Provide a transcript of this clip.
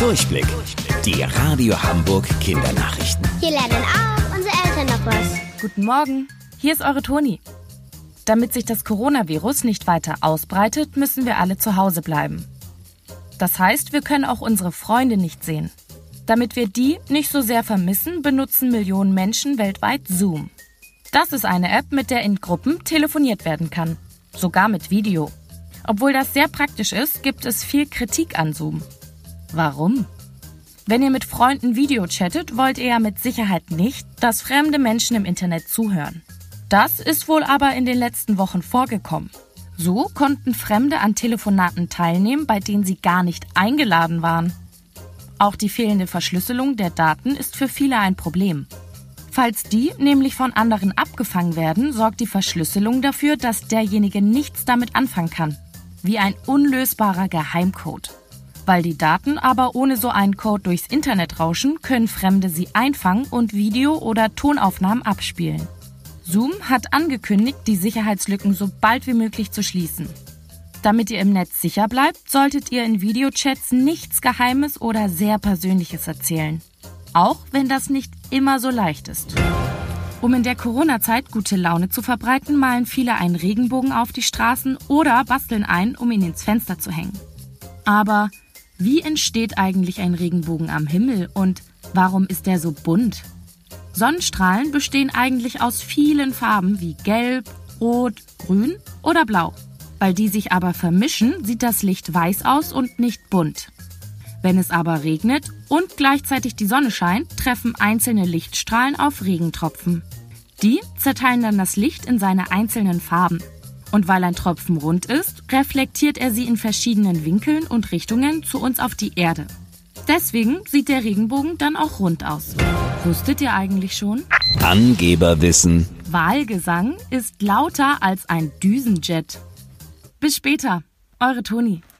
Durchblick. Die Radio Hamburg Kindernachrichten. Hier lernen auch unsere Eltern noch was. Guten Morgen, hier ist eure Toni. Damit sich das Coronavirus nicht weiter ausbreitet, müssen wir alle zu Hause bleiben. Das heißt, wir können auch unsere Freunde nicht sehen. Damit wir die nicht so sehr vermissen, benutzen Millionen Menschen weltweit Zoom. Das ist eine App, mit der in Gruppen telefoniert werden kann. Sogar mit Video. Obwohl das sehr praktisch ist, gibt es viel Kritik an Zoom. Warum? Wenn ihr mit Freunden Video chattet, wollt ihr ja mit Sicherheit nicht, dass fremde Menschen im Internet zuhören. Das ist wohl aber in den letzten Wochen vorgekommen. So konnten Fremde an Telefonaten teilnehmen, bei denen sie gar nicht eingeladen waren. Auch die fehlende Verschlüsselung der Daten ist für viele ein Problem. Falls die nämlich von anderen abgefangen werden, sorgt die Verschlüsselung dafür, dass derjenige nichts damit anfangen kann. Wie ein unlösbarer Geheimcode. Weil die Daten aber ohne so einen Code durchs Internet rauschen, können Fremde sie einfangen und Video- oder Tonaufnahmen abspielen. Zoom hat angekündigt, die Sicherheitslücken so bald wie möglich zu schließen. Damit ihr im Netz sicher bleibt, solltet ihr in Videochats nichts Geheimes oder sehr Persönliches erzählen. Auch wenn das nicht immer so leicht ist. Um in der Corona-Zeit gute Laune zu verbreiten, malen viele einen Regenbogen auf die Straßen oder basteln einen, um ihn ins Fenster zu hängen. Aber wie entsteht eigentlich ein Regenbogen am Himmel und warum ist der so bunt? Sonnenstrahlen bestehen eigentlich aus vielen Farben wie Gelb, Rot, Grün oder Blau. Weil die sich aber vermischen, sieht das Licht weiß aus und nicht bunt. Wenn es aber regnet und gleichzeitig die Sonne scheint, treffen einzelne Lichtstrahlen auf Regentropfen. Die zerteilen dann das Licht in seine einzelnen Farben. Und weil ein Tropfen rund ist, reflektiert er sie in verschiedenen Winkeln und Richtungen zu uns auf die Erde. Deswegen sieht der Regenbogen dann auch rund aus. Wusstet ihr eigentlich schon? Angeberwissen. Wahlgesang ist lauter als ein Düsenjet. Bis später, eure Toni.